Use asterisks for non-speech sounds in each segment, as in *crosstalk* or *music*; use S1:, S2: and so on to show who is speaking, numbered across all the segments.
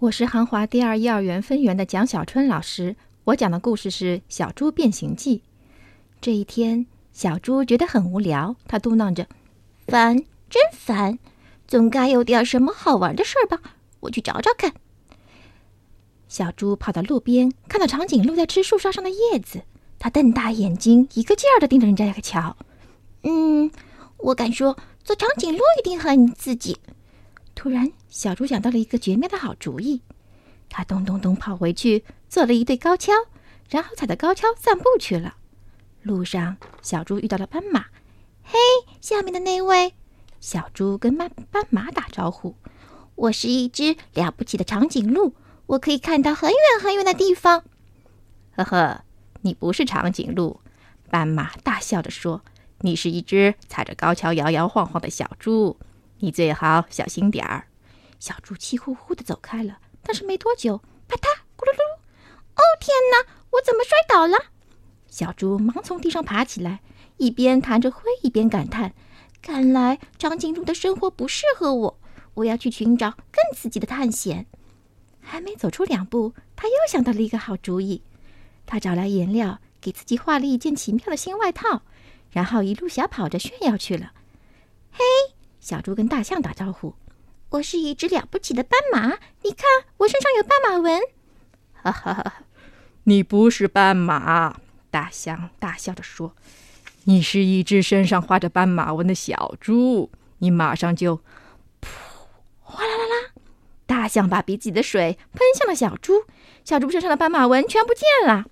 S1: 我是韩华第二幼儿园分园的蒋小春老师。我讲的故事是《小猪变形记》。这一天，小猪觉得很无聊，他嘟囔着：“
S2: 烦，真烦，总该有点什么好玩的事儿吧？我去找找看。”
S1: 小猪跑到路边，看到长颈鹿在吃树梢上的叶子，他瞪大眼睛，一个劲儿的盯着人家瞧。
S2: 嗯，我敢说，做长颈鹿一定很刺激。
S1: 突然，小猪想到了一个绝妙的好主意，他咚咚咚跑回去，做了一对高跷，然后踩着高跷散步去了。路上，小猪遇到了斑马。
S2: “嘿，下面的那位！”
S1: 小猪跟斑斑马打招呼，“
S2: 我是一只了不起的长颈鹿，我可以看到很远很远的地方。”“
S1: 呵呵，你不是长颈鹿。”斑马大笑着说，“你是一只踩着高跷摇摇晃晃的小猪。”你最好小心点儿。小猪气呼呼的走开了，但是没多久，啪嗒，咕噜噜！
S2: 哦天哪，我怎么摔倒了？
S1: 小猪忙从地上爬起来，一边弹着灰，一边感叹：“
S2: 看来长颈鹿的生活不适合我，我要去寻找更刺激的探险。”
S1: 还没走出两步，他又想到了一个好主意。他找来颜料，给自己画了一件奇妙的新外套，然后一路小跑着炫耀去了。
S2: 嘿！
S1: 小猪跟大象打招呼：“
S2: 我是一只了不起的斑马，你看我身上有斑马纹。”
S1: 哈哈哈！你不是斑马，大象大笑着说：“你是一只身上画着斑马纹的小猪。你马上就……噗！哗啦啦啦！大象把鼻子里的水喷向了小猪，小猪身上的斑马纹全不见了。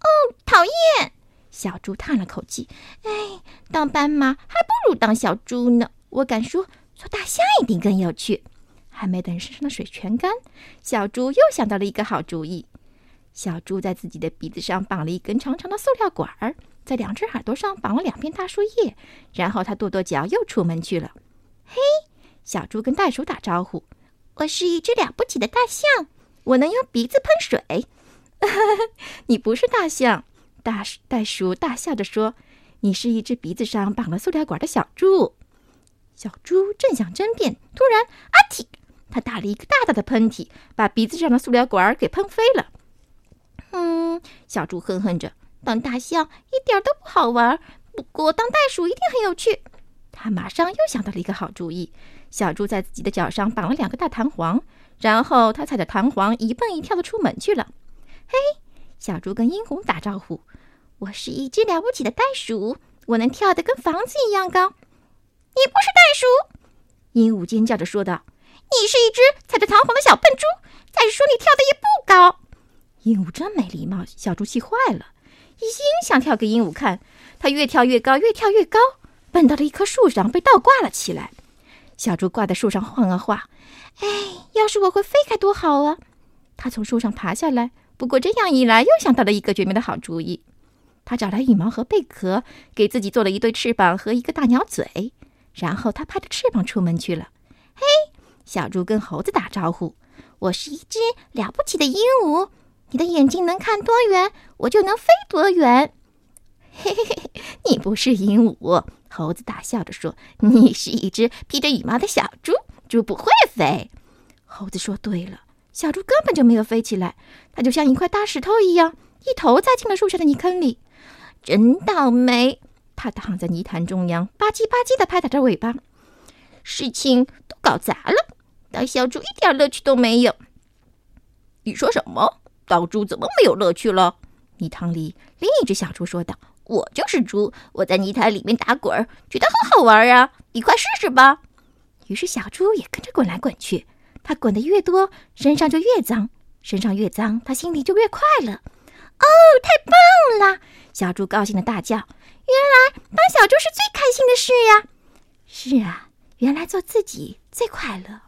S2: 哦，讨厌！
S1: 小猪叹了口气：“
S2: 哎，当斑马还不如当小猪呢。”我敢说，做大象一定更有趣。
S1: 还没等身上的水全干，小猪又想到了一个好主意。小猪在自己的鼻子上绑了一根长长的塑料管儿，在两只耳朵上绑了两片大树叶，然后他跺跺脚，又出门去了。
S2: 嘿，
S1: 小猪跟袋鼠打招呼：“
S2: 我是一只了不起的大象，我能用鼻子喷水。*laughs* ”
S1: 你不是大象，大袋鼠大笑着说：“你是一只鼻子上绑了塑料管的小猪。”小猪正想争辩，突然“阿嚏”，他打了一个大大的喷嚏，把鼻子上的塑料管给喷飞了。
S2: 嗯，小猪哼哼着，当大象一点都不好玩，不过当袋鼠一定很有趣。
S1: 他马上又想到了一个好主意。小猪在自己的脚上绑了两个大弹簧，然后他踩着弹簧一蹦一跳的出门去了。
S2: 嘿，
S1: 小猪跟殷红打招呼：“
S2: 我是一只了不起的袋鼠，我能跳得跟房子一样高。”你不是袋鼠！
S1: 鹦鹉尖叫着说道：“
S2: 你是一只踩着弹簧的小笨猪。再说你跳的也不高。”
S1: 鹦鹉真没礼貌，小猪气坏了，一心想跳给鹦鹉看。它越跳越高，越跳越高，蹦到了一棵树上，被倒挂了起来。小猪挂在树上晃啊晃。
S2: 哎，要是我会飞该多好啊！
S1: 它从树上爬下来，不过这样一来，又想到了一个绝妙的好主意。他找来羽毛和贝壳，给自己做了一对翅膀和一个大鸟嘴。然后他拍着翅膀出门去了。
S2: 嘿，
S1: 小猪跟猴子打招呼：“
S2: 我是一只了不起的鹦鹉，你的眼睛能看多远，我就能飞多远。” *laughs*
S1: 嘿嘿嘿，你不是鹦鹉，猴子大笑着说：“你是一只披着羽毛的小猪，猪不会飞。”猴子说：“对了，小猪根本就没有飞起来，它就像一块大石头一样，一头栽进了树下的泥坑里，
S2: 真倒霉。”
S1: 他躺在泥潭中央，吧唧吧唧的拍打着尾巴，
S2: 事情都搞砸了。当小猪一点乐趣都没有。
S3: 你说什么？当猪怎么没有乐趣了？
S1: 泥塘里另一只小猪说道：“
S2: 我就是猪，我在泥潭里面打滚，觉得很好玩啊！你快试试吧。”
S1: 于是小猪也跟着滚来滚去。它滚得越多，身上就越脏；身上越脏，它心里就越快乐。
S2: 哦，太棒了！
S1: 小猪高兴的大叫：“原
S2: 来帮小猪是最开心的事呀！”
S1: 是啊，原来做自己最快乐。